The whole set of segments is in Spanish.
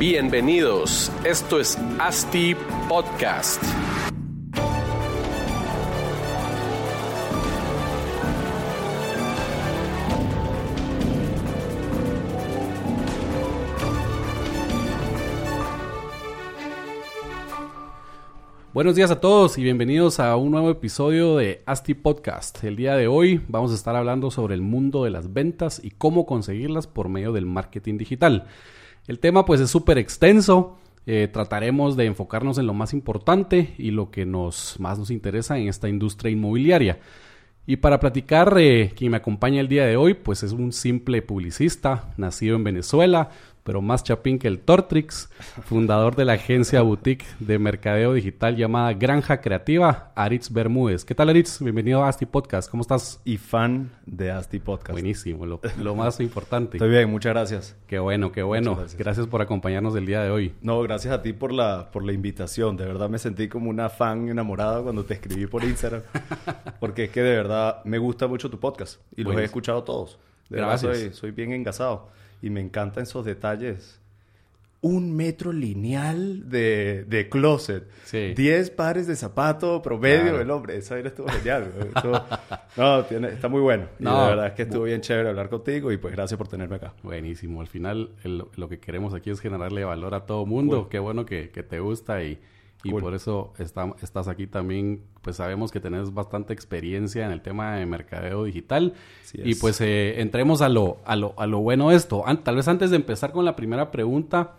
Bienvenidos, esto es ASTI Podcast. Buenos días a todos y bienvenidos a un nuevo episodio de ASTI Podcast. El día de hoy vamos a estar hablando sobre el mundo de las ventas y cómo conseguirlas por medio del marketing digital. El tema pues es súper extenso, eh, trataremos de enfocarnos en lo más importante y lo que nos, más nos interesa en esta industria inmobiliaria. Y para platicar, eh, quien me acompaña el día de hoy, pues es un simple publicista, nacido en Venezuela, pero más chapín que el Tortrix, fundador de la agencia boutique de mercadeo digital llamada Granja Creativa, Aritz Bermúdez. ¿Qué tal, Aritz? Bienvenido a Asti Podcast. ¿Cómo estás? Y fan de Asti Podcast. Buenísimo, lo, lo más importante. Estoy bien, muchas gracias. Qué bueno, qué bueno. Gracias. gracias. por acompañarnos el día de hoy. No, gracias a ti por la, por la invitación. De verdad me sentí como una fan enamorada cuando te escribí por Instagram. Porque es que de verdad me gusta mucho tu podcast. Y los Buenísimo. he escuchado todos. De verdad Gracias. soy, soy bien engasado. Y me encantan esos detalles. Un metro lineal de, de closet. Sí. Diez pares de zapato promedio Claro. del hombre. Esa era estuvo genial. Estuvo- no, tiene- está muy bueno. Y No. de verdad es que estuvo bien chévere hablar contigo. Y pues gracias por tenerme acá. Buenísimo. Al final, el- lo que queremos aquí es generarle valor a todo mundo. Qué bueno que, que te gusta y, y Cool. por eso está- estás aquí también. Pues sabemos que tenés bastante experiencia en el tema de mercadeo digital. Así Y es. pues eh, entremos a lo, a, lo, a lo bueno de esto. An- tal vez antes de empezar con la primera pregunta,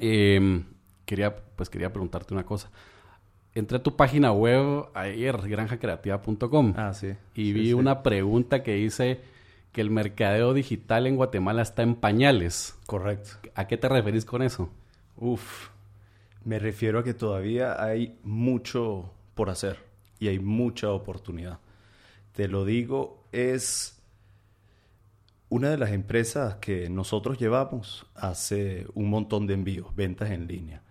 eh, quería, pues quería preguntarte una cosa. Entré a tu página web ayer, granjacreativa.com. Ah, sí. Y Sí, vi sí. una pregunta que dice que el mercadeo digital en Guatemala está en pañales. Correcto. ¿A qué te referís con eso? Uf, me refiero a que todavía hay mucho por hacer y hay mucha oportunidad. Te lo digo, es una de las empresas que nosotros llevamos hace un montón de envíos, ventas en línea.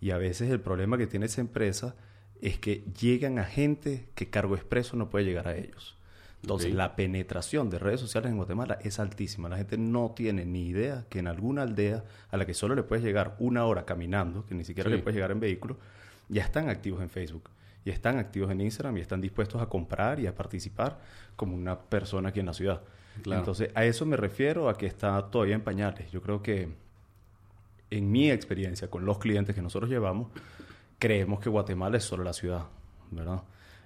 Y a veces el problema que tiene esa empresa es que llegan a gente que Cargo Expreso no puede llegar a ellos. Entonces, la penetración de redes sociales en Guatemala es altísima. La gente no tiene ni idea que en alguna aldea a la que solo le puedes llegar una hora caminando, que ni siquiera Sí. le puedes llegar en vehículo, ya están activos en Facebook, y están activos en Instagram y están dispuestos a comprar y a participar como una persona aquí en la ciudad. Claro. Entonces, a eso me refiero a que está todavía en pañales. Yo creo que en mi experiencia con los clientes que nosotros llevamos, creemos que Guatemala es solo la ciudad, ¿verdad?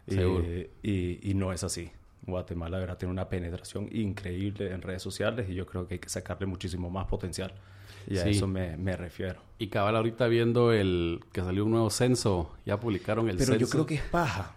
Seguro. Eh, y, y no es así. Guatemala, verdad, tiene una penetración increíble en redes sociales y yo creo que hay que sacarle muchísimo más potencial. Y a Sí. eso me, me refiero. Y cabal, ahorita viendo el que salió un nuevo censo, ya publicaron el Pero censo. yo creo que es paja.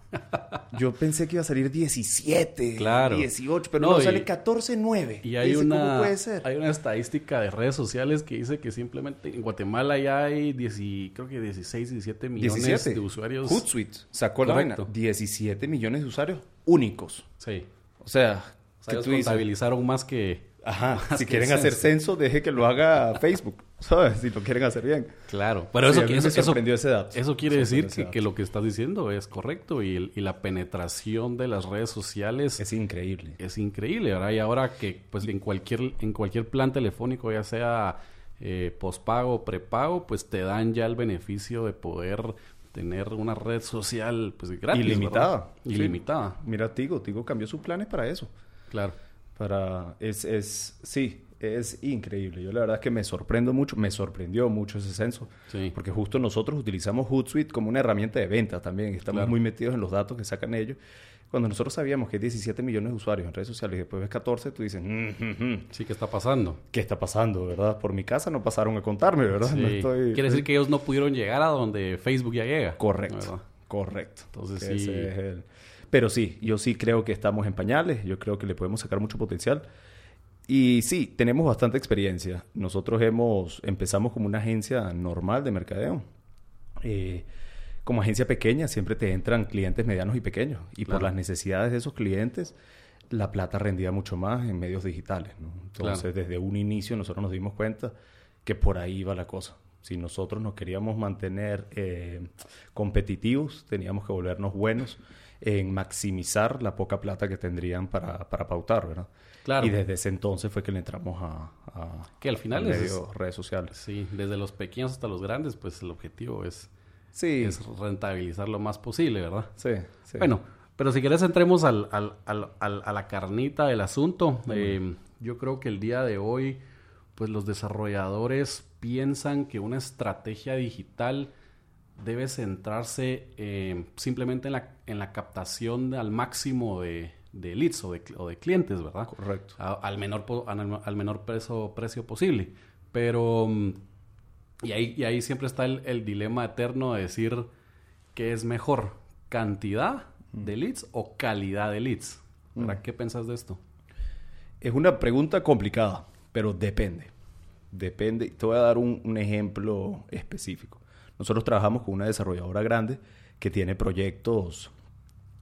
Yo pensé que iba a salir 17, Claro. 18, pero No, no, y- sale 14, 9. Y hay una, ¿Cómo puede ser? hay una estadística de redes sociales que dice que simplemente en Guatemala ya hay 10 creo que 16, 17 millones 17. de usuarios. Hootsuite sacó la Correcto. vaina. 17 millones de usuarios únicos. Sí. O sea, O sea, que ellos tú dices, contabilizaron más que... Ajá, si quieren hacer censo. deje que lo haga Facebook, ¿sabes? Si lo quieren hacer bien. Claro. Pero Sí, eso, mí eso, eso, ese dato. eso quiere decir que, lo que estás diciendo es correcto y, el- y la penetración de las redes sociales Es increíble. es increíble, ¿verdad? Y ahora que pues en cualquier, en cualquier plan telefónico, ya sea eh, pospago o prepago, pues te dan ya el beneficio de poder tener una red social pues gratis. Ilimitada. ¿verdad? Sí. Ilimitada, Mira, Tigo, Tigo cambió sus planes para eso. claro. Para, es, es, sí, es increíble. Yo la verdad es que me sorprendo mucho, me sorprendió mucho ese censo. Sí. Porque justo nosotros utilizamos Hootsuite como una herramienta de venta también. Estamos Claro. muy metidos en los datos que sacan ellos. Cuando nosotros sabíamos que hay 17 millones de usuarios en redes sociales y después ves 14, tú dices, "Mm, mm, mm, Sí, ¿qué está pasando? ¿qué está pasando, verdad? Por mi casa no pasaron a contarme, ¿verdad? Sí. No estoy- Quiere decir que ellos no pudieron llegar a donde Facebook ya llega. Correcto, ¿verdad? correcto. Entonces, Que sí. ese es el- Pero sí, yo sí creo que estamos en pañales, yo creo que le podemos sacar mucho potencial. Y sí, tenemos bastante experiencia. Nosotros hemos, empezamos como una agencia normal de mercadeo. Eh, como agencia pequeña siempre te entran clientes medianos y pequeños. Y por las necesidades de esos clientes, la plata rendía mucho más en medios digitales. Entonces, desde un inicio nosotros nos dimos cuenta que por ahí iba la cosa. Si nosotros nos queríamos mantener eh, competitivos, teníamos que volvernos buenos en maximizar la poca plata que tendrían para, para pautar, ¿verdad? Claro. Y desde ese entonces fue que le entramos a, que al final es, redes sociales. Sí, desde los pequeños hasta los grandes, pues el objetivo es, sí. es rentabilizar lo más posible, ¿verdad? Sí, sí. Bueno, pero si quieres entremos al, al, al, a la carnita del asunto. Eh, yo creo que el día de hoy, pues los desarrolladores piensan que una estrategia digital debe centrarse eh, simplemente en la, en la captación al máximo de, leads o de, o de, clientes, ¿verdad? Correcto. al, menor, al, menor precio, precio posible. Pero, mm, y ahí, y ahí siempre está el, dilema eterno de decir qué es mejor, cantidad de leads o calidad de leads. ¿Para ¿Qué piensas de esto? Es una pregunta complicada, pero depende. Depende. Te voy a dar un ejemplo específico. Nosotros trabajamos con una desarrolladora grande que tiene proyectos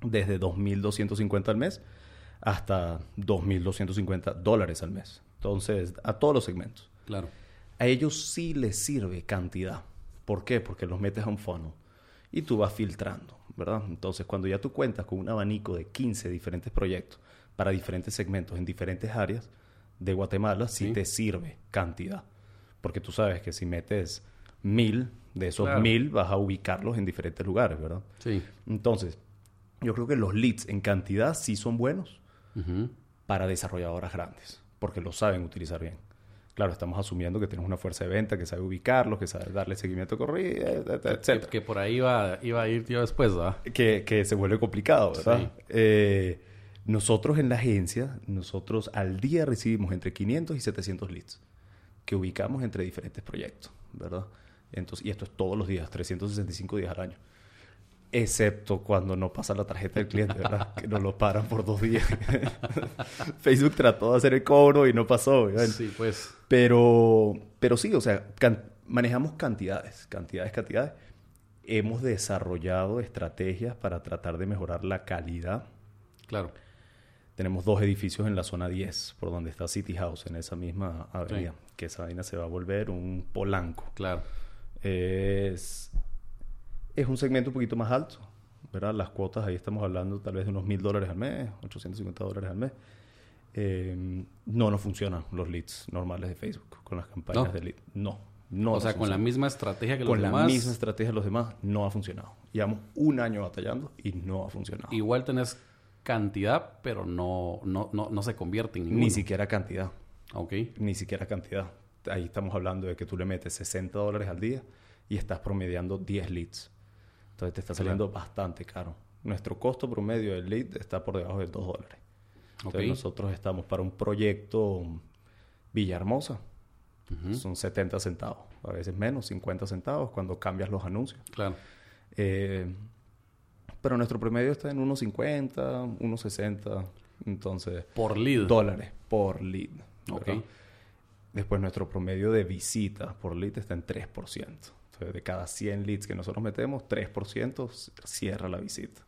desde 2.250 al mes hasta 2.250 dólares al mes. Entonces, a todos los segmentos. Claro. A ellos sí les sirve cantidad. ¿Por qué? Porque los metes a un funnel y tú vas filtrando, ¿verdad? Entonces, cuando ya tú cuentas con un abanico de 15 diferentes proyectos para diferentes segmentos en diferentes áreas de Guatemala, sí, sí te sirve cantidad. Porque tú sabes que si metes mil, de esos mil vas a ubicarlos en diferentes lugares, ¿verdad? Sí. Entonces, yo creo que los leads en cantidad sí son buenos para desarrolladoras grandes, porque lo saben utilizar bien. Claro, estamos asumiendo que tenemos una fuerza de venta que sabe ubicarlos, que sabe darle seguimiento corrido, etc. Que, por ahí iba, iba a ir yo después, ¿verdad? Que, que se vuelve complicado, ¿verdad? Eh, nosotros en la agencia, nosotros al día recibimos entre 500 y 700 leads que ubicamos entre diferentes proyectos, ¿verdad? Entonces, y esto es todos los días, 365 días al año. Excepto cuando no pasa la tarjeta del cliente, ¿verdad? que nos lo paran por dos días. Facebook trató de hacer el cobro y no pasó. Sí, pues. Pero, pero sí, o sea, manejamos cantidades, cantidades, cantidades. Hemos desarrollado estrategias para tratar de mejorar la calidad. Claro. Tenemos dos edificios en la zona 10, por donde está City House, en esa misma avenida, que esa vaina se va a volver un polanco. Claro es, es un segmento un poquito más alto, ¿verdad? Las cuotas, ahí estamos hablando tal vez de unos mil dólares al mes, 850 dólares al mes. Eh, no nos funcionan los leads normales de Facebook con las campañas de leads. No, no. O sea, con la misma estrategia que los demás. Con la misma estrategia de los demás, no ha funcionado. Llevamos un año batallando y no ha funcionado. Igual tenés cantidad, pero no, no, no, no se convierte en ninguno. Ni siquiera cantidad. Ok. Ni siquiera cantidad ahí estamos hablando de que tú le metes 60 dólares al día y estás promediando 10 leads. Entonces te está saliendo bastante caro. Nuestro costo promedio del lead está por debajo de 2 dólares. Entonces nosotros estamos para un proyecto Villahermosa. Son 70 centavos, a veces menos, 50 centavos cuando cambias los anuncios. Claro. Eh, pero nuestro promedio está en 1.50, 1.60, entonces... Por lead. Dólares por lead. Okay. Después nuestro promedio de visitas por lead está en 3%. Entonces, de cada 100 leads que nosotros metemos, 3% cierra la visita.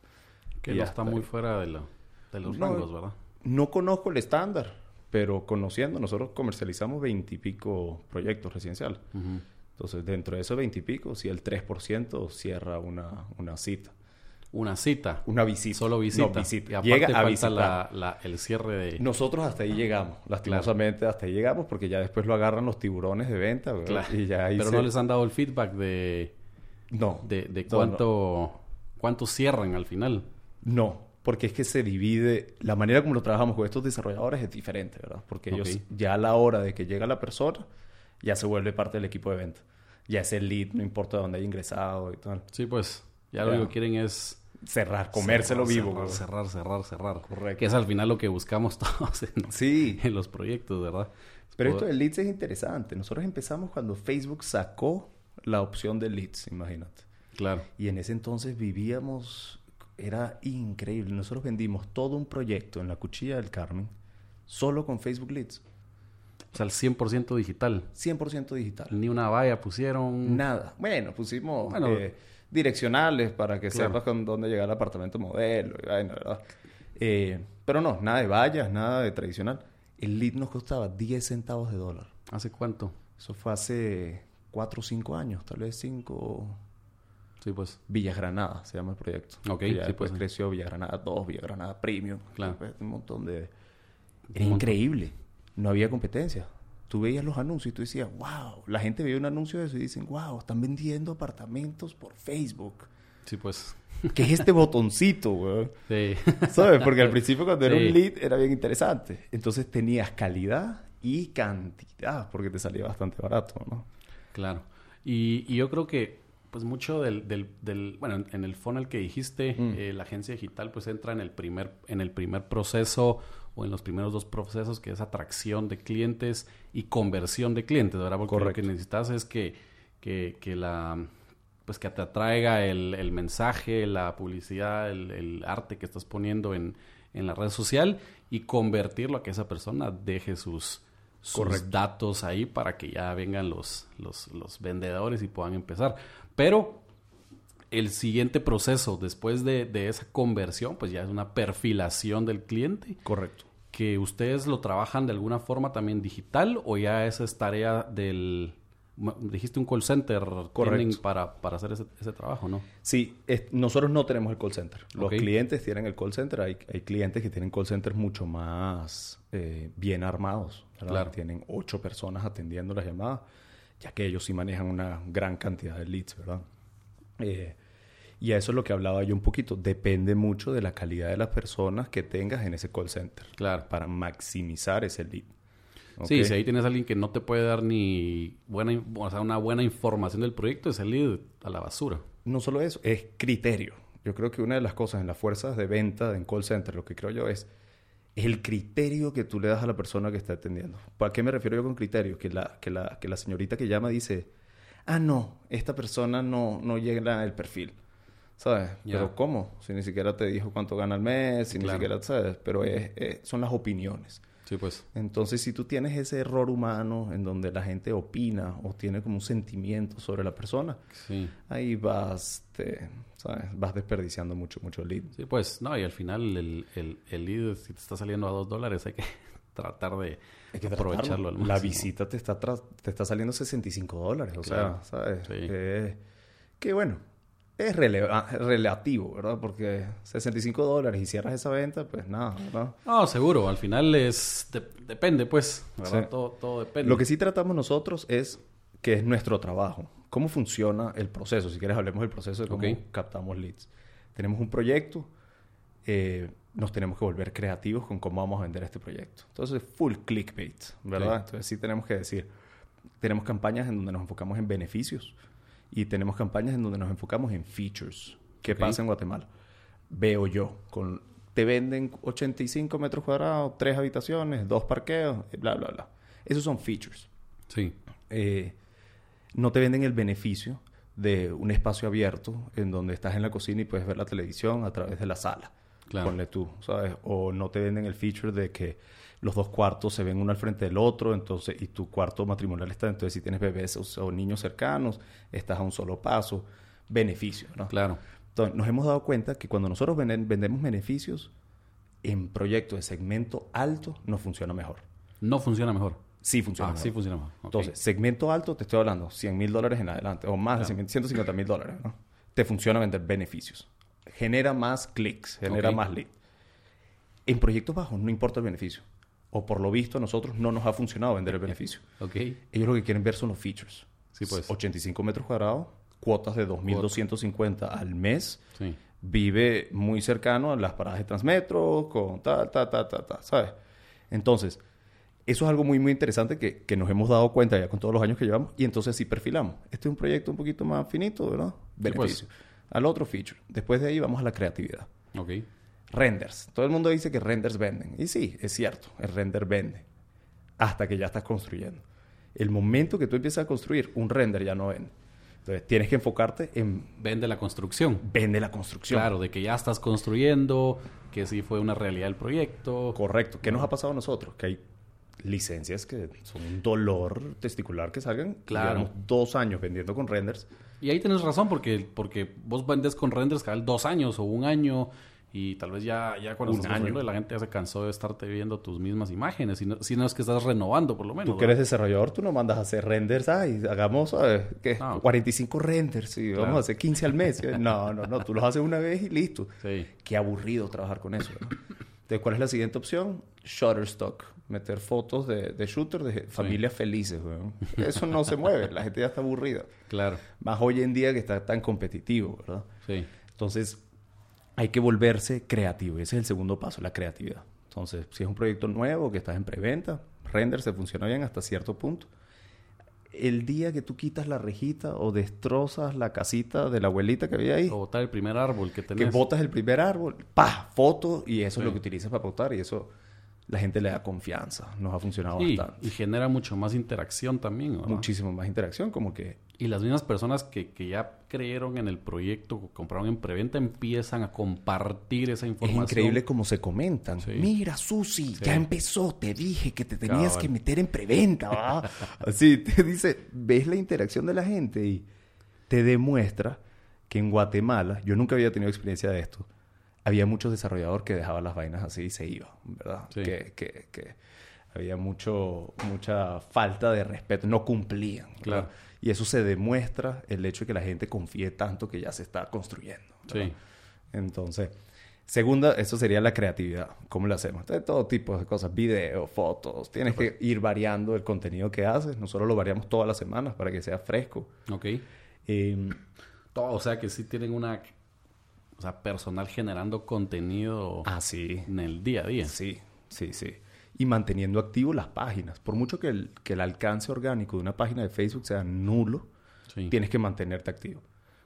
Que ya está, muy fuera de, los rangos, ¿verdad? No conozco el estándar, pero conociendo, nosotros comercializamos 20 y pico proyectos residenciales. Entonces, dentro de esos 20 y pico, si el 3% cierra una, una cita una cita. Una visita. Solo visita. No, visita. Y Llega a visitar. La, el cierre de... Nosotros hasta ahí llegamos. Lastimosamente hasta ahí llegamos porque ya después lo agarran los tiburones de venta. Y ya Pero no les han dado el feedback de... No. De, de cuánto... ¿Cuánto cierran al final? No. Porque es que se divide... La manera como lo trabajamos con estos desarrolladores es diferente, ¿verdad? Porque ellos ya a la hora de que llega la persona ya se vuelve parte del equipo de venta. Ya es el lead, no importa dónde haya ingresado y tal. Sí, pues... Ya, lo que quieren es cerrar, comérselo vivo. Cerrar, cerrar, cerrar, Correcto. Que es al final lo que buscamos todos en, sí. en los proyectos, ¿verdad? Pero esto de leads es interesante. Nosotros empezamos cuando Facebook sacó la opción de leads, imagínate. Claro. Y en ese entonces vivíamos, era increíble. Nosotros vendimos todo un proyecto en la Cuchilla del Carmen solo con Facebook Leads. O sea, el 100% digital. 100% digital. Ni una valla pusieron. Nada. Bueno, pusimos Bueno. eh, direccionales para que Claro. sepas con dónde llegar al apartamento modelo y vaina, ¿verdad? Eh, pero no, nada de vallas, nada de tradicional. El lead nos costaba 10 centavos de dólar. ¿Hace cuánto? Eso fue hace 4 o 5 años, tal vez 5... Sí, pues. Villas Granada se llama el proyecto. Ok, ya sí, pues. creció Villa Granada 2, Villa Granada Premium. Claro. después Un montón de... Era montón. increíble. No había competencia. Tú veías los anuncios y tú decías, wow. La gente veía un anuncio de eso y dicen, wow, están vendiendo apartamentos por Facebook. Sí, pues. ¿Qué es este botoncito, weón? Sí. ¿Sabes? Porque al principio cuando era un lead era bien interesante. Entonces tenías calidad y cantidad porque te salía bastante barato, ¿no? Claro. Y, y yo creo que, pues mucho del, del, del- bueno, en, en el funnel que dijiste, Mm. eh, la agencia digital pues entra en el primer, en el primer proceso o en los primeros dos procesos que es atracción de clientes y conversión de clientes, ¿verdad? Porque Correcto. lo que necesitas es que, que, que la pues que te atraiga el, el mensaje, la publicidad, el, el arte que estás poniendo en, en la red social y convertirlo a que esa persona deje sus, sus datos ahí para que ya vengan los, los, los vendedores y puedan empezar. Pero el siguiente proceso después de, de esa conversión, pues ya es una perfilación del cliente Correcto. que ustedes lo trabajan de alguna forma también digital o ya esa es tarea del... Dijiste un call center Correcto. para, para hacer ese, ese trabajo, ¿no? Sí, es- nosotros no tenemos el call center. Los clientes tienen el call center. Hay, hay clientes que tienen call centers mucho más eh, bien armados. Claro. Tienen ocho personas atendiendo las llamadas, ya que ellos sí manejan una gran cantidad de leads, ¿verdad? Eh, y a eso es lo que hablaba yo un poquito. Depende mucho de la calidad de las personas que tengas en ese call center. Claro. Para maximizar ese lead. Sí, si ahí tienes a alguien que no te puede dar ni buena, o sea, una buena información del proyecto, es el lead a la basura. No solo eso, es criterio. Yo creo que una de las cosas en las fuerzas de venta en call center, lo que creo yo es, es el criterio que tú le das a la persona que está atendiendo. ¿Para qué me refiero yo con criterio? Que la, que la, que la señorita que llama dice, ah, no, esta persona no, no llega al perfil. ¿Sabes? Ya. Pero ¿cómo? Si ni siquiera te dijo cuánto gana al mes, si Claro. ni siquiera, ¿sabes? Pero es, es- son las opiniones. Sí, pues. Entonces, si tú tienes ese error humano en donde la gente opina o tiene como un sentimiento sobre la persona, Sí. ahí vas, te, ¿sabes? vas desperdiciando mucho, mucho lead. Sí, pues, no, y al final el, el, el lead, si te está saliendo a dos dólares, hay que tratar de Hay que aprovecharlo al máximo. La visita te está, tra- te está saliendo 65 dólares, o Claro. sea, ¿sabes? Sí. Que, que bueno, es relativo, ¿verdad? Porque 65 dólares y cierras esa venta, pues nada, ¿verdad? No, seguro, al final es... de- depende, pues, ¿verdad? Sí. Todo, todo depende. Lo que sí tratamos nosotros es que es nuestro trabajo. ¿Cómo funciona el proceso? Si quieres hablemos del proceso de cómo Ok. captamos leads. Tenemos un proyecto, eh, nos tenemos que volver creativos con cómo vamos a vender este proyecto. Entonces, full clickbait, ¿verdad? Sí. Entonces sí tenemos que decir, tenemos campañas en donde nos enfocamos en beneficios y tenemos campañas en donde nos enfocamos en features. ¿Qué pasa en Guatemala? Veo yo, con, te venden 85 metros cuadrados, tres habitaciones, dos parqueos, bla, bla, bla. Esos son features Sí, eh, no te venden el beneficio de un espacio abierto en donde estás en la cocina y puedes ver la televisión a través de la sala. Claro. Ponle tú, ¿sabes? O no te venden el feature de que los dos cuartos se ven uno al frente del otro, entonces, y tu cuarto matrimonial está, entonces si tienes bebés o, o niños cercanos, estás a un solo paso. Beneficio, ¿no? claro. Entonces, nos hemos dado cuenta que cuando nosotros vendemos beneficios, en proyectos de segmento alto nos funciona mejor. No funciona mejor. Sí funciona ah, mejor. sí funciona mejor. Entonces, segmento alto, te estoy hablando, 100 mil dólares en adelante, o más de 100 150 mil dólares, ¿no? Te funciona vender beneficios. Genera más clics, genera más lead. En proyectos bajos no importa el beneficio. O por lo visto a nosotros no nos ha funcionado vender el beneficio. Ok. Ellos lo que quieren ver son los features. Sí, pues. 85 metros cuadrados, cuotas de 2.250 al mes. Sí. Vive muy cercano a las paradas de Transmetro, con ta, ta, ta, ta, ta, ¿sabes? Entonces, eso es algo muy, muy interesante que, que nos hemos dado cuenta ya con todos los años que llevamos. Y entonces sí perfilamos. Este es un proyecto un poquito más finito, ¿verdad? pues. Beneficio. Al otro feature. Después de ahí vamos a la creatividad. Ok. Renders. Todo el mundo dice que renders venden. Y sí, es cierto, el render vende. Hasta que ya estás construyendo. El momento que tú empiezas a construir, un render ya no vende. Entonces, tienes que enfocarte en Vende la construcción. vende la construcción. Claro, de que ya estás construyendo, que sí fue una realidad el proyecto. Correcto. ¿Qué nos ha pasado a nosotros? Que hay licencias que son un dolor testicular que salgan. Claro. Llevamos dos años vendiendo con renders. Y ahí tienes razón, porque, porque vos vendes con renders cada dos años o un año. Y tal vez ya, ya cuando estás año. la gente ya se cansó de estarte viendo tus mismas imágenes. Si no, si no es que estás renovando, por lo menos. Tú que eres desarrollador, tú no mandas a hacer renders. Ay, hagamos, ¿sabes? ¿Qué? No. 45 renders y Claro. vamos a hacer 15 al mes. No, no, no. Tú los haces una vez y listo. Sí. Qué aburrido trabajar con eso. ¿no? Entonces, ¿cuál es la siguiente opción? Shutterstock. Meter fotos de, de shooter de familias felices. weón. Eso no se mueve. La gente ya está aburrida. Claro. Más hoy en día que está tan competitivo, ¿verdad? Sí. Entonces, hay que volverse creativo. Ese es el segundo paso, la creatividad. Entonces, si es un proyecto nuevo que estás en preventa, render se funciona bien hasta cierto punto. El día que tú quitas la rejita o destrozas la casita de la abuelita que había ahí, O botar el primer árbol que que tenés. botas el primer árbol, pa, foto, y eso es lo que utilizas para botar, y eso la gente le da confianza. Nos ha funcionado Sí, bastante. y genera mucho más interacción también. ¿verdad? Muchísimo más interacción, como que Y las mismas personas que, que ya creyeron en el proyecto, compraron en preventa, empiezan a compartir esa Es información. increíble cómo se comentan. Sí. Mira, Susi, Sí. ya empezó. Te dije que te tenías que meter en preventa. Así te dice, ves la interacción de la gente y te demuestra que en Guatemala, yo nunca había tenido experiencia de esto, había muchos desarrolladores que dejaban las vainas así y se iban, ¿verdad? Sí. Que, que, que había mucho, mucha falta de respeto, no cumplían. Claro. Y eso se demuestra el hecho de que la gente confíe tanto que ya se está construyendo. ¿verdad? Sí. Entonces, segunda, eso sería la creatividad. ¿Cómo lo hacemos? Todo tipo de cosas, video, fotos. Tienes que ir variando el contenido que haces. Nosotros lo variamos todas las semanas para que sea fresco. Ok. Eh, Todo, o sea que sí tienen una... O sea, personal generando contenido ah, sí. en el día a día. Sí, sí, sí. Y manteniendo activo las páginas. Por mucho que el, que el alcance orgánico de una página de Facebook sea nulo, Sí. tienes que mantenerte activo.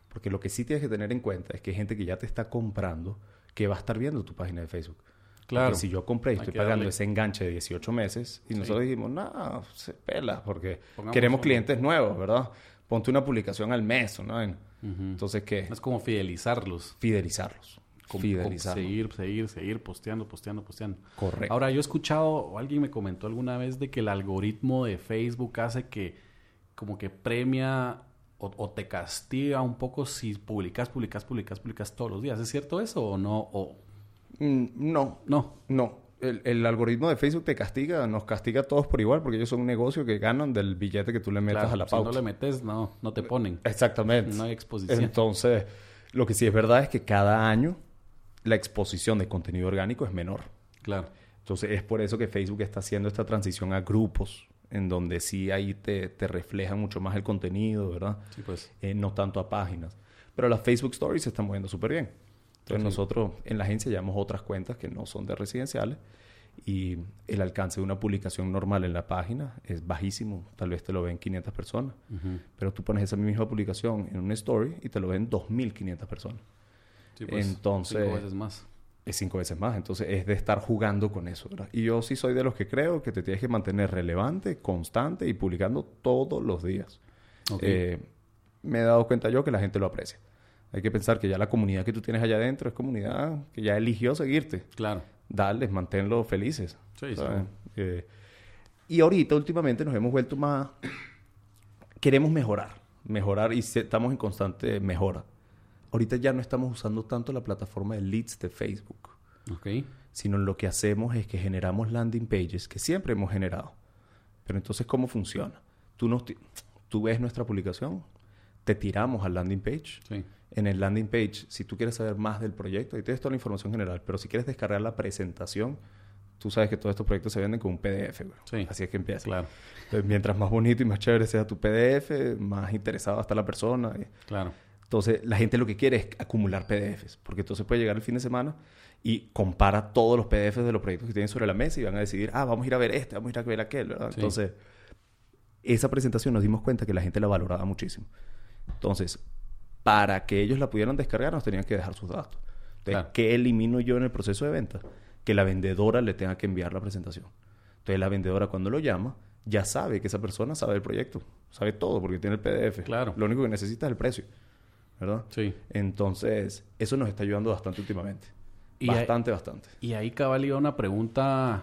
Porque lo que sí tienes que tener en cuenta es que hay gente que ya te está comprando que va a estar viendo tu página de Facebook. Claro. Porque si yo compré y estoy pagando darle. ese enganche de 18 meses y nosotros dijimos, no, se pela, porque Pongamos queremos clientes nuevos, ¿verdad? Ponte una publicación al mes, ¿no? Entonces, ¿qué? Es como fidelizarlos. Fidelizarlos. Como- Fidelizarlos. seguir, seguir, seguir posteando, posteando, posteando. Correcto. Ahora, yo he escuchado, o alguien me comentó alguna vez de que el algoritmo de Facebook hace que como que premia o, o te castiga un poco si publicas, publicas, publicas, publicas todos los días. ¿Es cierto eso o no? O, Mm, no, no. no. El, el algoritmo de Facebook te castiga, nos castiga a todos por igual, porque ellos son un negocio que ganan del billete que tú le metas Claro, a la si pauta. no le metes, no, no te ponen. Exactamente. No hay exposición. Entonces, lo que sí es verdad es que cada año la exposición de contenido orgánico es menor. Claro. Entonces, es por eso que Facebook está haciendo esta transición a grupos, en donde sí ahí te, te refleja mucho más el contenido, ¿verdad? Sí, pues. Eh, no tanto a páginas. Pero las Facebook Stories se están moviendo súper bien. Entonces, nosotros en la agencia llevamos otras cuentas que no son de residenciales y el alcance de una publicación normal en la página es bajísimo. Tal vez te lo ven 500 personas. Pero tú pones esa misma publicación en una story y te lo ven 2.500 personas. Sí, pues, Entonces- cinco veces más. Es cinco veces más. Entonces es de estar jugando con eso. ¿verdad? Y yo sí soy de los que creo que te tienes que mantener relevante, constante y publicando todos los días. Eh, me he dado cuenta yo que la gente lo aprecia. Hay que pensar que ya la comunidad que tú tienes allá adentro es comunidad que ya eligió seguirte. Claro. Darles, manténlos felices. Sí, ¿sabes? Eh, y ahorita, últimamente, nos hemos vuelto más... Queremos mejorar. Mejorar y se- estamos en constante mejora. Ahorita ya no estamos usando tanto la plataforma de leads de Facebook, Ok. sino lo que hacemos es que generamos landing pages que siempre hemos generado. Pero entonces, ¿cómo funciona? Tú, nos tú ves nuestra publicación, te tiramos al landing page. Sí. En el landing page, si tú quieres saber más del proyecto, ahí tienes toda la información general, pero si quieres descargar la presentación, tú sabes que todos estos proyectos se venden con un PDF, güey. Sí. Así es que empieza. Claro. Entonces, mientras más bonito y más chévere sea tu PDF, más interesada está la persona. Claro. Entonces, la gente lo que quiere es acumular PDFs, porque entonces puede llegar el fin de semana y compara todos los PDFs de los proyectos que tienen sobre la mesa y van a decidir, ah, vamos a ir a ver este, vamos a ir a ver aquel, ¿verdad? Sí. Entonces, esa presentación nos dimos cuenta que la gente la valoraba muchísimo. Entonces, para que ellos la pudieran descargar, nos tenían que dejar sus datos. Entonces, Claro. ¿qué elimino yo en el proceso de venta? Que la vendedora le tenga que enviar la presentación. Entonces, la vendedora cuando lo llama, ya sabe que esa persona sabe el proyecto. Sabe todo porque tiene el PDF. Claro. Lo único que necesita es el precio. ¿Verdad? Sí. Entonces, eso nos está ayudando bastante últimamente. Y bastante, bastante. Y ahí cabal iba una pregunta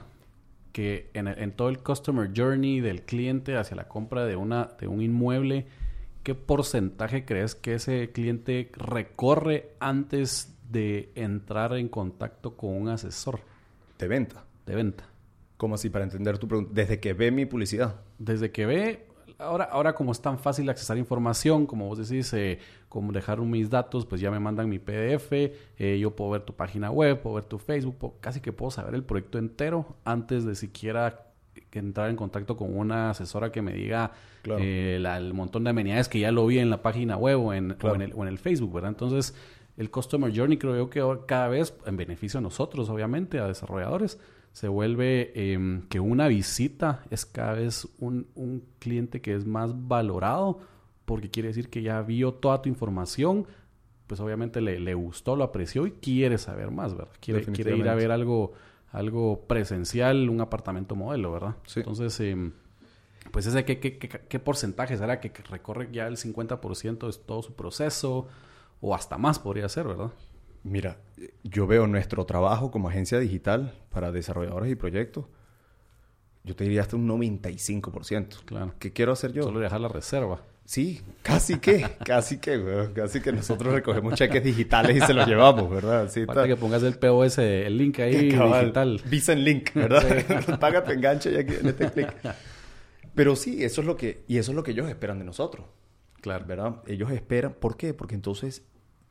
que en, en todo el customer journey del cliente hacia la compra de, una, de un inmueble, ¿qué porcentaje crees que ese cliente recorre antes de entrar en contacto con un asesor De venta. de venta? ¿Cómo así? Para entender tu pregunta. Desde que ve mi publicidad. Desde que ve, ahora, ahora como es tan fácil accesar información, como vos decís, eh, como dejar mis datos, pues ya me mandan mi PDF, eh, yo puedo ver tu página web, puedo ver tu Facebook, puedo- casi que puedo saber el proyecto entero antes de siquiera que entrar en contacto con una asesora que me diga Claro. eh, la- el montón de amenidades que ya lo vi en la página web o en, o en el, o en el Facebook, ¿verdad? Entonces, el Customer Journey creo yo que ahora cada vez, en beneficio a nosotros, obviamente, a desarrolladores, se vuelve eh, que una visita es cada vez un, un cliente que es más valorado porque quiere decir que ya vio toda tu información, pues obviamente le, le gustó, lo apreció y quiere saber más, ¿verdad? Quiere, quiere ir a ver algo, algo presencial, un apartamento modelo, ¿verdad? Sí. Entonces, eh, pues ese qué, qué, qué, qué porcentaje será que recorre ya el 50% de todo su proceso o hasta más podría ser, ¿verdad? Mira, yo veo nuestro trabajo como agencia digital para desarrolladores y proyectos. Yo te diría hasta un 95%. Claro. ¿Qué quiero hacer yo? Solo dejar la reserva. Sí, casi que, casi que, weón. Casi que nosotros recogemos cheques digitales y se los llevamos, ¿verdad? Sí, que pongas el POS, el link ahí Cabal. digital. Visa en link, ¿verdad? Paga tu enganche y aquí en este clic. Pero sí, eso es lo que, y eso es lo que ellos esperan de nosotros. Claro. ¿verdad? Ellos esperan, ¿por qué? Porque entonces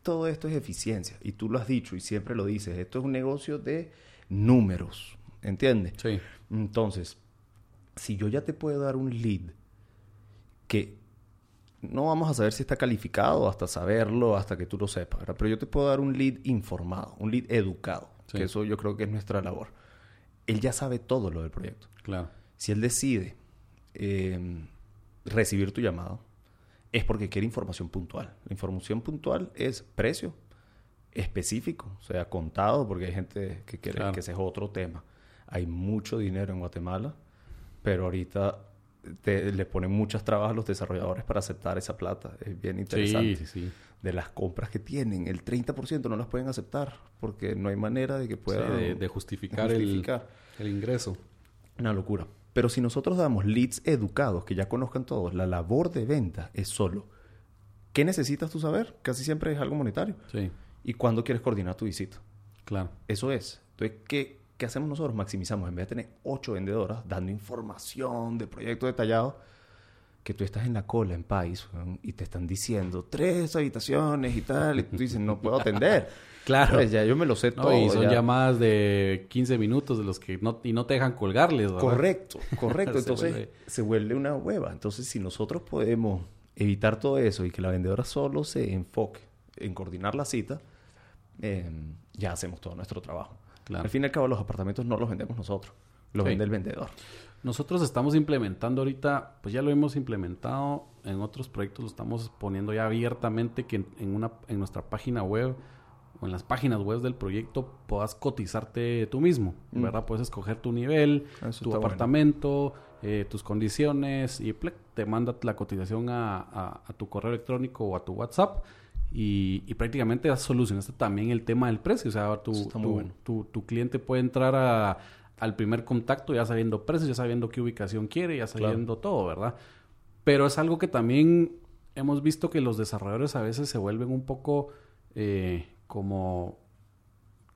todo esto es eficiencia. Y tú lo has dicho y siempre lo dices, esto es un negocio de números, ¿entiendes? Sí. Entonces, si yo ya te puedo dar un lead que no vamos a saber si está calificado hasta saberlo, hasta que tú lo sepas, ¿verdad? Pero yo te puedo dar un lead informado, un lead educado, Sí. que eso yo creo que es nuestra labor. Él ya sabe todo lo del proyecto. Claro. Si él decide eh, recibir tu llamado, es porque quiere información puntual. La información puntual es precio específico, o sea, contado, porque hay gente que quiere Claro. que ese es otro tema. Hay mucho dinero en Guatemala, pero ahorita te- le ponen muchas trabas a los desarrolladores para aceptar esa plata. Es bien interesante. Sí, sí, sí. De las compras que tienen, el 30% no las pueden aceptar porque no hay manera de que puedan de, de justificar, el- justificar. El, ingreso. Una locura. Pero si nosotros damos leads educados que ya conozcan todos, la labor de venta es solo ¿qué necesitas tú saber? Casi siempre es algo monetario. Sí, ¿Y cuándo quieres coordinar tu visita? claro. Eso es. Entonces, ¿qué, qué hacemos nosotros? Maximizamos. En vez de tener ocho vendedoras dando información de proyectos detallados, que tú estás en la cola en país y te están diciendo tres habitaciones y tal, y tú dices, no puedo atender. Claro. Pues ya yo me lo sé No, todo. y son ya. llamadas de 15 minutos de los que no, y no te dejan colgarles, ¿verdad? Correcto, correcto. Se Entonces vuelve- se vuelve una hueva. Entonces, si nosotros podemos evitar todo eso y que la vendedora solo se enfoque en coordinar la cita, eh, ya hacemos todo nuestro trabajo. Claro. Al fin y al cabo, los apartamentos no los vendemos nosotros, los Sí. vende el vendedor. Nosotros estamos implementando ahorita, pues ya lo hemos implementado en otros proyectos, lo estamos poniendo ya abiertamente que en, una, en nuestra página web o en las páginas web del proyecto puedas cotizarte tú mismo, Mm. ¿verdad? Puedes escoger tu nivel, Ah, Eso tu bueno. apartamento, eh, tus condiciones y te manda la cotización a, a- a tu correo electrónico o a tu WhatsApp y, y prácticamente solucionaste también el tema del precio. O sea, tu, muy tu- bueno. tu, tu cliente puede entrar a- al primer contacto ya sabiendo precios, ya sabiendo qué ubicación quiere, ya sabiendo todo, ¿verdad? Pero es algo que también hemos visto que los desarrolladores a veces se vuelven un poco eh, como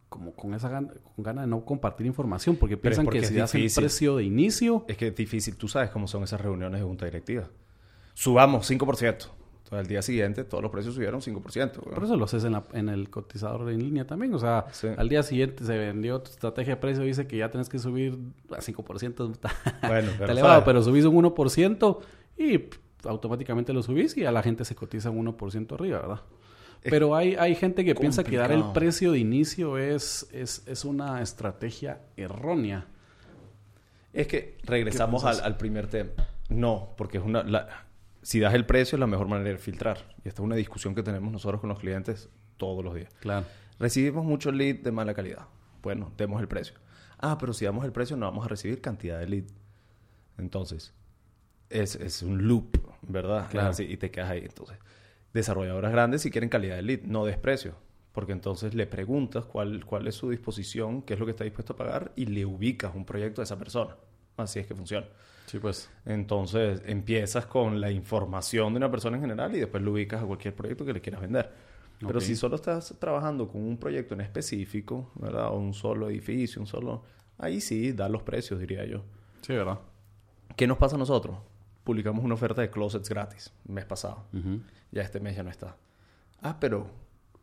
como con esa gana, con gana de no compartir información porque piensan porque que si das el precio de inicio Es que es difícil, tú sabes cómo son esas reuniones de junta directiva. Subamos 5%. Entonces, al día siguiente todos los precios subieron 5%. weón. Por eso lo haces en, la- en el cotizador en línea también. O sea, Sí. al día siguiente se vendió tu estrategia de precio, dice que ya tenés que subir a 5%. Está, Bueno, pero elevado, pero subís un 1% y pff, automáticamente lo subís y a la gente se cotiza un 1% arriba, ¿verdad? Es Pero hay, hay gente que piensa que dar el precio de inicio es, es, es una estrategia errónea. Es que regresamos ¿Qué al, primer tema. No, porque es una... la- si das el precio es la mejor manera de filtrar. Y esta es una discusión que tenemos nosotros con los clientes todos los días. Claro. Recibimos mucho lead de mala calidad. Bueno, demos el precio. Ah, pero si damos el precio no vamos a recibir cantidad de lead. Entonces, es, es un loop, ¿verdad? Claro. Así, y te quedas ahí. Entonces, desarrolladoras grandes si quieren calidad de lead, no des precio. Porque entonces le preguntas cuál, cuál es su disposición, qué es lo que está dispuesto a pagar y le ubicas un proyecto a esa persona. Así es que funciona. Sí, pues. Entonces empiezas con la información de una persona en general y después lo ubicas a cualquier proyecto que le quieras vender. Pero Ok. si solo estás trabajando con un proyecto en específico, ¿verdad? O un solo edificio, un solo... Ahí sí, da los precios, diría yo. Sí, ¿verdad? ¿Qué nos pasa a nosotros? Publicamos una oferta de closets gratis el mes pasado. Ujú. Ya este mes ya no está. Ah, pero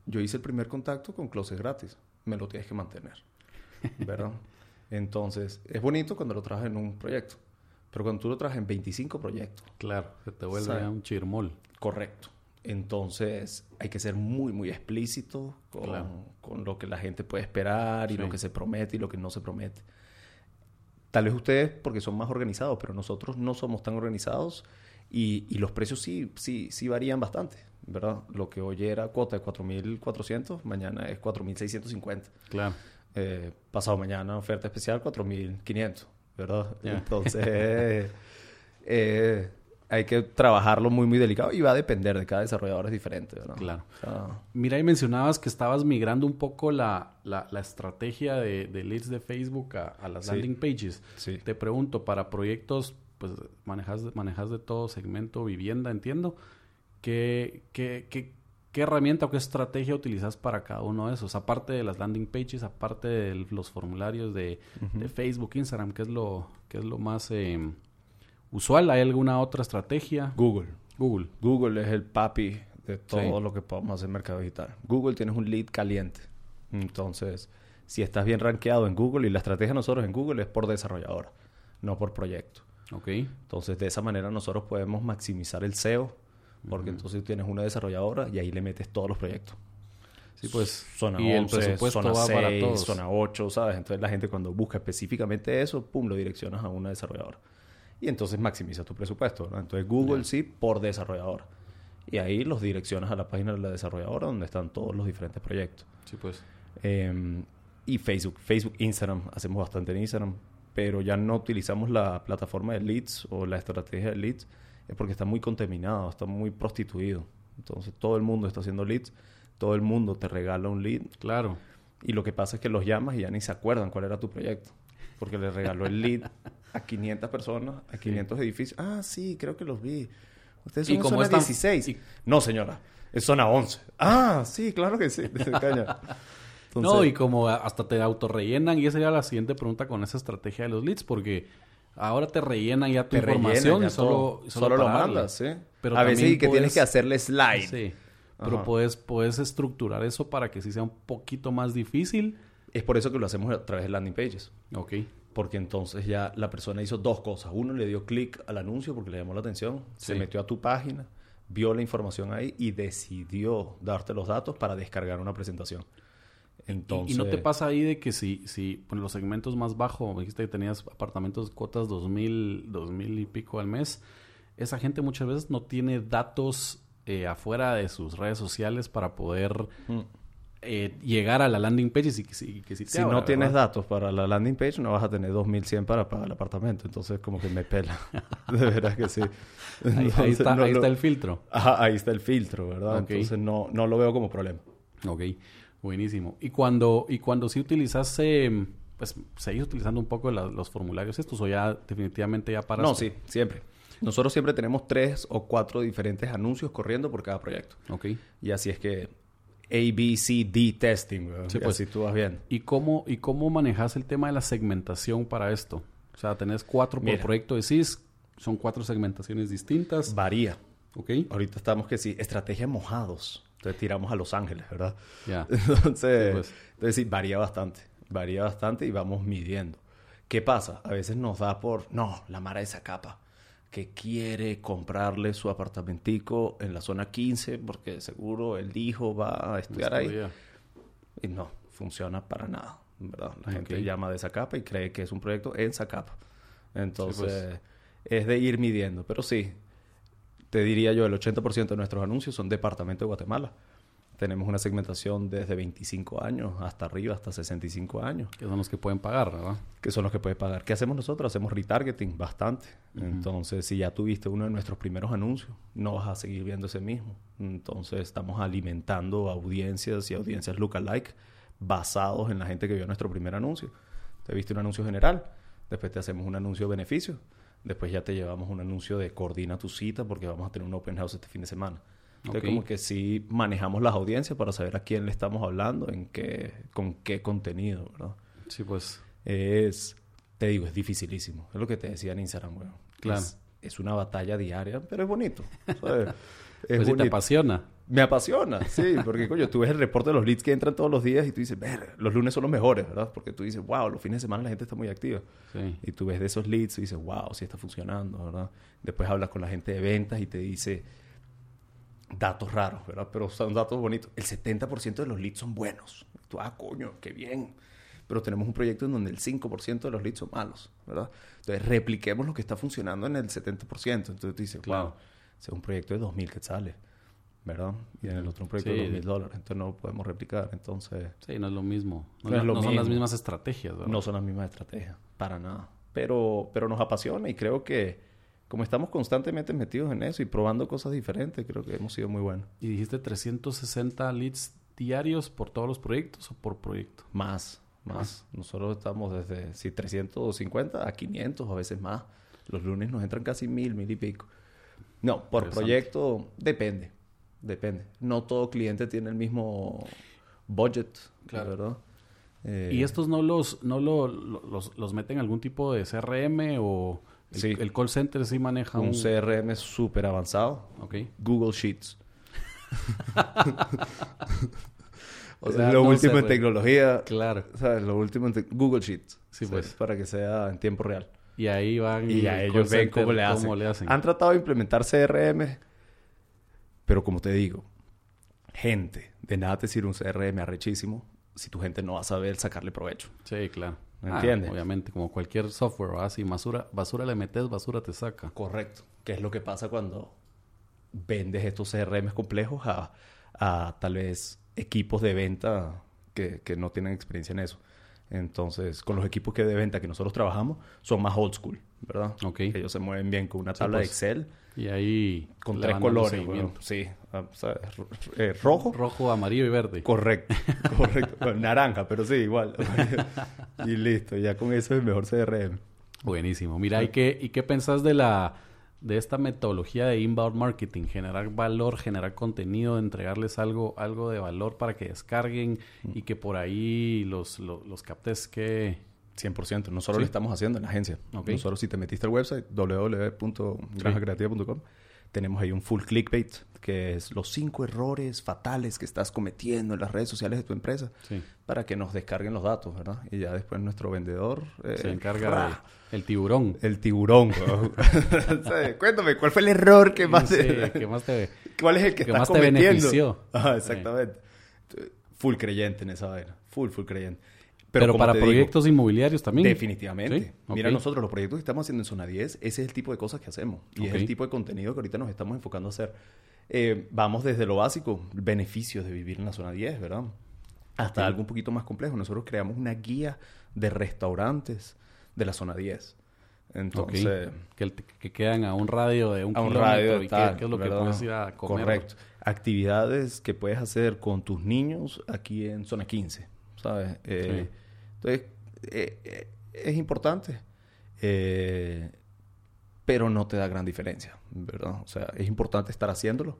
yo hice el primer contacto con closets gratis. Me lo tienes que mantener. ¿Verdad? Entonces, es bonito cuando lo trabajas en un proyecto. Pero cuando tú lo trabajas en 25 proyectos, Claro, se te vuelve Sabe. un chirmol. correcto. Entonces, hay que ser muy, muy explícito con, Claro. con lo que la gente puede esperar y Sí. lo que se promete y lo que no se promete. Tal vez ustedes porque son más organizados, pero nosotros no somos tan organizados y, y los precios sí, sí, sí varían bastante, ¿verdad? Lo que hoy era cuota de 4.400, mañana es 4.650. Claro. Eh, pasado mañana oferta especial 4.500, ¿verdad? Entonces, eh, hay que trabajarlo muy, muy delicado y va a depender de cada desarrollador, es diferente, ¿verdad? Claro. O sea, Mira, y mencionabas que estabas migrando un poco la, la, la estrategia de, de leads de Facebook a, a las Sí. landing pages. Sí. Te pregunto, para proyectos, pues manejas, manejas de todo segmento vivienda, entiendo. ¿Qué, qué, qué, qué herramienta o qué estrategia utilizas para cada uno de esos? Aparte de las landing pages, aparte de los formularios de, de Facebook, Instagram, ¿qué es lo, qué es lo más eh, usual? ¿Hay alguna otra estrategia? Google. Google. Google es el papi de todo Sí. lo que podemos hacer en mercado digital. Google tienes un lead caliente. Entonces, si estás bien rankeado en Google y la estrategia de nosotros en Google es por desarrolladora, no por proyecto. Ok. Entonces, de esa manera nosotros podemos maximizar el SEO, porque entonces tienes una desarrolladora y ahí le metes todos los proyectos. Sí, pues. Zona y el 11, presupuesto zona va 6, para todos. zona 8, ¿sabes? Entonces la gente cuando busca específicamente eso, pum, lo direccionas a una desarrolladora. Y entonces maximiza tu presupuesto, ¿no? Entonces Google sí por desarrolladora. Y ahí los direccionas a la página de la desarrolladora donde están todos los diferentes proyectos. Sí, pues. Eh, y Facebook, Facebook, Instagram, hacemos bastante en Instagram, pero ya no utilizamos la plataforma de leads o la estrategia de leads, es porque está muy contaminado, está muy prostituido. Entonces todo el mundo está haciendo leads, todo el mundo te regala un lead Claro. y lo que pasa es que los llamas y ya ni se acuerdan cuál era tu proyecto, porque le regaló el lead a 500 personas, a 500 edificios. Ah, sí, creo que los vi. Ustedes Y son zona están- 16. y- No, señora, es zona 11. Ah, sí, claro que sí. Caña. no, Entonces- y como hasta te autorrellenan, y esa sería la siguiente pregunta con esa estrategia de los leads, porque ahora te rellenan ya tu te información ya y solo, todo. solo, lo mandas, ¿sí? Pero a veces y que tienes que hacerle slide. Sí. Pero puedes, puedes estructurar eso para que sí sea un poquito más difícil. Es por eso que lo hacemos a través de landing pages. Ok. Porque entonces ya la persona hizo dos cosas. Uno, le dio clic al anuncio porque le llamó la atención. Se metió a tu página, vio la información ahí y decidió darte los datos para descargar una presentación. Y- Entonces, Y, no te pasa ahí de que si, si bueno, los segmentos más bajos, dijiste que tenías apartamentos cuotas dos mil, dos mil y pico al mes, esa gente muchas veces no tiene datos eh, afuera de sus redes sociales para poder Mm. eh, llegar a la landing page y si, si- que sí te Si abra, no tienes datos para la landing page, no vas a tener 2100 para pagar el apartamento. Entonces, como que me pela. De verdad que sí. Ahí, está, no ahí está el filtro. Ajá, ahí está el filtro, ¿verdad? Entonces, no, no lo veo como problema. Ok, buenísimo. Y cuando, y cuando sí utilizas, eh, pues seguís utilizando un poco la- los formularios estos o ya definitivamente ya para No, sí, siempre. Nosotros siempre tenemos tres o cuatro diferentes anuncios corriendo por cada proyecto. Ok. Y así es que A, B, C, D testing, ¿verdad? Sí, pues. así tú vas viendo. ¿Y cómo, ¿Y cómo manejas el tema de la segmentación para esto? O sea, tenés cuatro por proyecto de CIS, son cuatro segmentaciones distintas. Varía. ¿Ok? Ahorita estamos que sí, estrategia mojados. Entonces tiramos a Los Ángeles, ¿verdad? Ya. Entonces, Sí, pues. entonces sí, varía bastante. Varía bastante y vamos midiendo. ¿Qué pasa? A veces nos da por, no, la Mara de esa capa, que quiere comprarle su apartamentico en la zona 15 porque seguro el hijo va a estudiar ahí. Y no, funciona para nada, ¿verdad? La gente Ok. llama de Zacapa y cree que es un proyecto en Zacapa. Entonces, pues. es de ir midiendo. Pero sí, te diría yo, el 80% de nuestros anuncios son departamento de Guatemala. tenemos una segmentación desde 25 años hasta arriba, hasta 65 años. Que son los que pueden pagar, ¿verdad? Que son los que pueden pagar. ¿Qué hacemos nosotros? Hacemos retargeting bastante. Entonces, si ya tuviste uno de nuestros primeros anuncios, no vas a seguir viendo ese mismo. Entonces, estamos alimentando audiencias y audiencias lookalike basados en la gente que vio nuestro primer anuncio. Te viste un anuncio general, después te hacemos un anuncio de beneficio, después ya te llevamos un anuncio de coordina tu cita porque vamos a tener un open house este fin de semana. Entonces, Ok. como que sí manejamos las audiencias para saber a quién le estamos hablando, en qué, con qué contenido, ¿verdad? Sí, pues. Es, te digo, es dificilísimo. Es lo que te decía en Instagram, weón. Claro. Es, es una batalla diaria, pero es bonito. ¿sabes? Es Pues si te bonito. apasiona. Me apasiona, sí, porque coño, tú ves el reporte de los leads que entran todos los días y tú dices, ver, los lunes son los mejores, ¿verdad? Porque tú dices, wow, los fines de semana la gente está muy activa. Sí. Y tú ves de esos leads y dices, wow, sí está funcionando, ¿verdad? Después hablas con la gente de ventas y te dice datos raros, ¿verdad? Pero son datos bonitos. El 70% de los leads son buenos. Y tú, ah, coño, qué bien. Pero tenemos un proyecto en donde el 5% de los leads son malos, ¿verdad? Entonces, repliquemos lo que está funcionando en el 70%. Entonces, tú dices, Claro. wow, ese es un proyecto de 2.000 quetzales, ¿verdad? Y en el otro proyecto Sí. de 2.000 dólares. Entonces, no lo podemos replicar. Entonces, Sí, no es lo mismo. No, No es lo no son las mismo. mismas estrategias, ¿verdad? no son las mismas estrategias, para nada. Pero, pero nos apasiona y creo que como estamos constantemente metidos en eso y probando cosas diferentes, creo que hemos sido muy buenos. Y dijiste 360 leads diarios por todos los proyectos o por proyecto. Más, más. Nosotros estamos desde sí, 350 a 500, a veces más. Los lunes nos entran casi mil, mil y pico. No, por proyecto depende, depende. No todo cliente tiene el mismo budget, Claro. ¿verdad? Eh, ¿Y estos no los no lo- lo- los, los meten en algún tipo de CRM o el, Sí. el call center sí maneja un... un CRM súper avanzado, Ok. Google Sheets. O sea, lo no último en tecnología, Claro. ¿sabes? Lo último en Google Sheets. Sí, ¿sabes? pues. Para que sea en tiempo real. Y ahí van... Y ya el ellos ven cómo center, le hacen. cómo le hacen. Han tratado de implementar CRM, pero como te digo, gente, de nada te sirve un CRM arrechísimo si tu gente no va a saber sacarle provecho. Sí, claro. ¿Me Ah, entiendes? obviamente, como cualquier software, ¿verdad? Si basura, basura le metes, basura te saca. Correcto. ¿Qué es lo que pasa cuando vendes estos CRM complejos a, a tal vez equipos de venta que, que no tienen experiencia en eso? Entonces, con los equipos que de venta que nosotros trabajamos, son más old school, ¿verdad? Ok. Ellos se mueven bien con una tabla pues. de Excel Y ahí... con tres colores. sí. Ah, eh, rojo. Rojo, amarillo y verde. Correcto, correcto. Bueno, naranja, pero sí, igual. y listo, ya con eso es el mejor CRM. Buenísimo. Mira, ¿y qué, ¿y qué pensás de la de esta metodología de inbound marketing? Generar valor, generar contenido, entregarles algo, algo de valor para que descarguen y que por ahí los, los, los captes que... 100%. Nosotros Sí. lo estamos haciendo en la agencia. Ok. Nosotros, si te metiste al website www.granjacreativa.com, tenemos ahí un full clickbait, que es los cinco errores fatales que estás cometiendo en las redes sociales de tu empresa, Sí, para que nos descarguen los datos, ¿verdad? Y ya después nuestro vendedor... eh, se encarga el tiburón. El tiburón. Cuéntame, ¿cuál fue el error que más... Sí, te- que más te... ¿Cuál es el que, que estás más te cometiendo? benefició. Exactamente. Full creyente en esa vaina. Full, full creyente. Pero, para digo, proyectos inmobiliarios también. Definitivamente. ¿Sí? Mira, nosotros los proyectos que estamos haciendo en Zona 10, ese es el tipo de cosas que hacemos. Y es el tipo de contenido que ahorita nos estamos enfocando a hacer. Eh, vamos desde lo básico, beneficios de vivir en la Zona 10, ¿verdad? Hasta algo un poquito más complejo. Nosotros creamos una guía de restaurantes de la Zona 10. Ok. Entonces, Que, que quedan a un radio de un a un kilómetro radio y tal, qué, es lo ¿verdad? que puedes ir a comer. Correcto. Actividades que puedes hacer con tus niños aquí en zona 15, ¿sabes? Eh, Entonces, eh, eh, es importante, pero no te da gran diferencia, ¿verdad? O sea, es importante estar haciéndolo,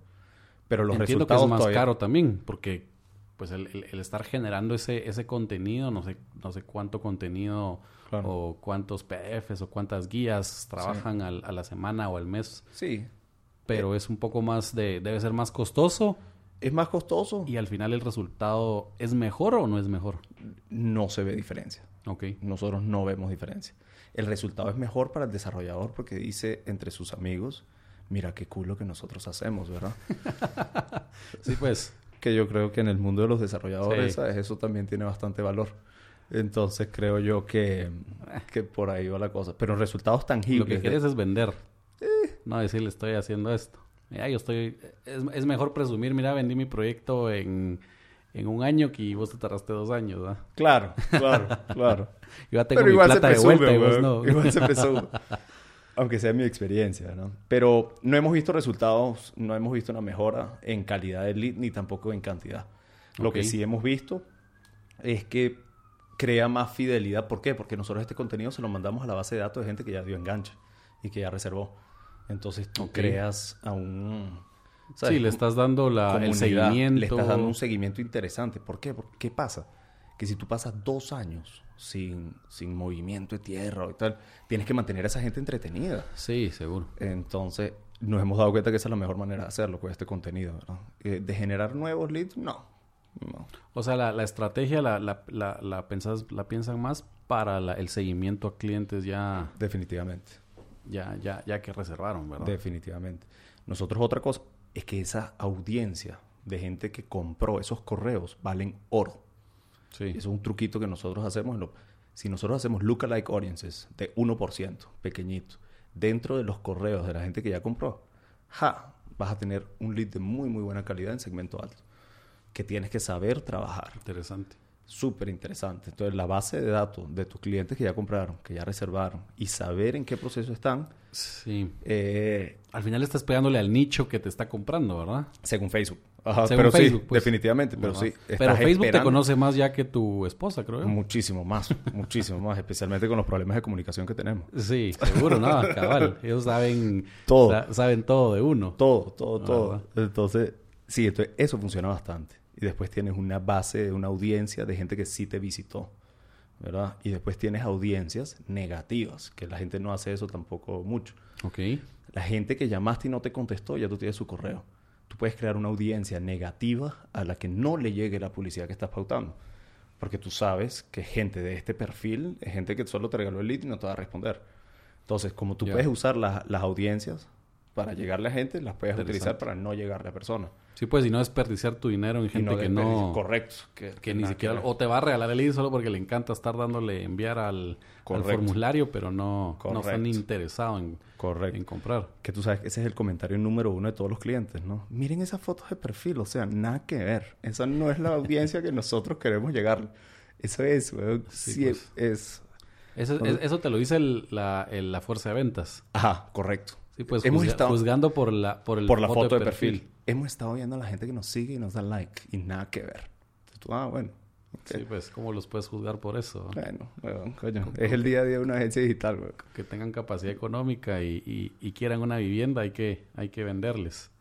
pero los Entiendo que resultados es más todavía- caro también, porque pues el, el- el estar generando ese, ese contenido, no sé, no sé cuánto contenido Claro. o cuántos PDFs o cuántas guías trabajan al- a la semana o al mes, Sí, pero es un poco más de, debe ser más costoso es más costoso, y al final el resultado es mejor o no es mejor. no se ve diferencia. Ok. Nosotros no vemos diferencia. El resultado es mejor para el desarrollador porque dice entre sus amigos, mira qué cool lo que nosotros hacemos, ¿verdad? Sí, pues. que yo creo que en el mundo de los desarrolladores, Sí. ¿sabes? Eso también tiene bastante valor. Entonces creo yo que, que por ahí va la cosa. Pero resultados tangibles. Lo que de- quieres es vender. No decirle estoy haciendo esto. Mira, yo estoy... Es, es mejor presumir, mira, vendí mi proyecto en, en un año que vos te tardaste dos años, ¿verdad? Claro, claro, claro. Yo ya tengo Pero mi igual se plata de presume, vuelta y vos no. Igual se presume. Aunque sea mi experiencia, ¿no? Pero no hemos visto resultados, no hemos visto una mejora en calidad de lead ni tampoco en cantidad. Lo que sí hemos visto es que crea más fidelidad. ¿Por qué? Porque nosotros este contenido se lo mandamos a la base de datos de gente que ya dio enganche y que ya reservó. Entonces tú creas a un... Sí, le estás dando la, el seguimiento. Le estás dando un seguimiento interesante. ¿Por qué? Porque, ¿Qué pasa? Que si tú pasas dos años sin, sin movimiento de tierra y tal, tienes que mantener a esa gente entretenida. Sí, seguro. Entonces, nos hemos dado cuenta que esa es la mejor manera de hacerlo con este contenido. ¿verdad? Eh, de generar nuevos leads, no. no. O sea, la, la estrategia la, la, la, la, pensás, la piensan más para la- el seguimiento a clientes ya, Definitivamente. Ya, ya, ya que reservaron, ¿verdad? Definitivamente. Nosotros otra cosa es que esa audiencia de gente que compró esos correos valen oro. sí. Eso es un truquito que nosotros hacemos. en lo- si nosotros hacemos lookalike audiences de 1%, pequeñito, dentro de los correos de la gente que ya compró, ja, vas a tener un lead de muy, muy buena calidad en segmento alto, que tienes que saber trabajar. Interesante. Súper interesante. Entonces, la base de datos de tus clientes que ya compraron, que ya reservaron, y saber en qué proceso están, Sí. eh, Al final estás pegándole al nicho que te está comprando, ¿verdad? según Facebook. Ajá, Según pero Facebook, sí, pues. definitivamente, pero ¿verdad? sí. Pero Facebook te conoce más ya que tu esposa, creo yo. Muchísimo más, muchísimo más, especialmente con los problemas de comunicación que tenemos. Sí, seguro, no, cabal. Ellos saben Todo. sa- saben todo de uno. Todo, todo, todo. Entonces, sí, entonces eso funciona bastante. Y después tienes una base, una audiencia de gente que sí te visitó, ¿verdad? Y después tienes audiencias negativas, que la gente no hace eso tampoco mucho. Ok. La gente que llamaste y no te contestó, ya tú tienes su correo. Tú puedes crear una audiencia negativa a la que no le llegue la publicidad que estás pautando. Porque tú sabes que gente de este perfil es gente que solo te regaló el lead y no te va a responder. Entonces, como tú puedes usar la- las audiencias para llegarle a gente, las puedes utilizar para no llegarle a personas. Sí, pues, y no desperdiciar tu dinero en gente que desperdici- no... Correcto. Que, Que ni siquiera... O te va a regalar el lead solo porque le encanta estar dándole enviar al, formulario, pero no, no están interesados en, Correcto. en comprar. Que tú sabes que ese es el comentario número uno de todos los clientes, ¿no? Miren esas fotos de perfil, o sea, nada que ver. Esa no es la audiencia que nosotros queremos llegar. Eso es, weón. Sí, Sí, pues. es... Eso, es- eso te lo dice el- la, el- la fuerza de ventas. Ajá, correcto. Sí, pues Hemos juzga- estado- juzgando por la, por el Por la foto, de, perfil. Hemos estado viendo a la gente que nos sigue y nos da like y nada que ver. Entonces tú, ah, bueno. Sí, pues, ¿cómo los puedes juzgar por eso? Bueno, weón, coño. Es el día a día de una agencia digital, weón. Que tengan capacidad económica y, y- y quieran una vivienda, hay que, hay que venderles,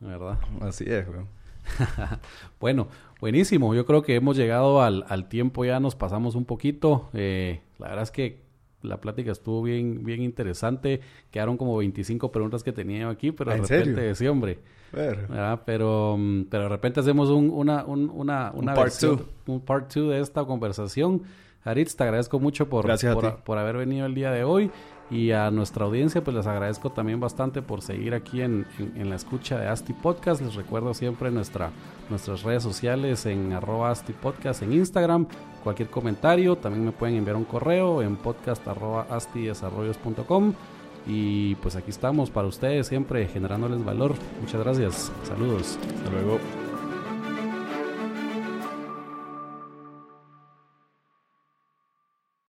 ¿verdad? Así es, weón. Bueno, buenísimo. Yo creo que hemos llegado al, al tiempo, ya nos pasamos un poquito. Eh, la verdad es que la plática estuvo bien, bien interesante. Quedaron como 25 preguntas que tenía yo aquí, pero de ¿En repente, serio? sí, hombre. ¿verdad? Pero, mm, pero de repente hacemos un, una, un, una, una part versión- two. un part two de esta conversación. Aritz, te agradezco mucho por, por, por haber venido el día de hoy. Y a nuestra audiencia, pues les agradezco también bastante por seguir aquí en, en- la escucha de Asti Podcast. Les recuerdo siempre nuestra, nuestras redes sociales en arroba Asti Podcast en Instagram. Cualquier comentario, también me pueden enviar un correo en podcast arroba astidesarrollos.com. Y pues aquí estamos para ustedes siempre generándoles valor. Muchas gracias. Saludos. Hasta luego.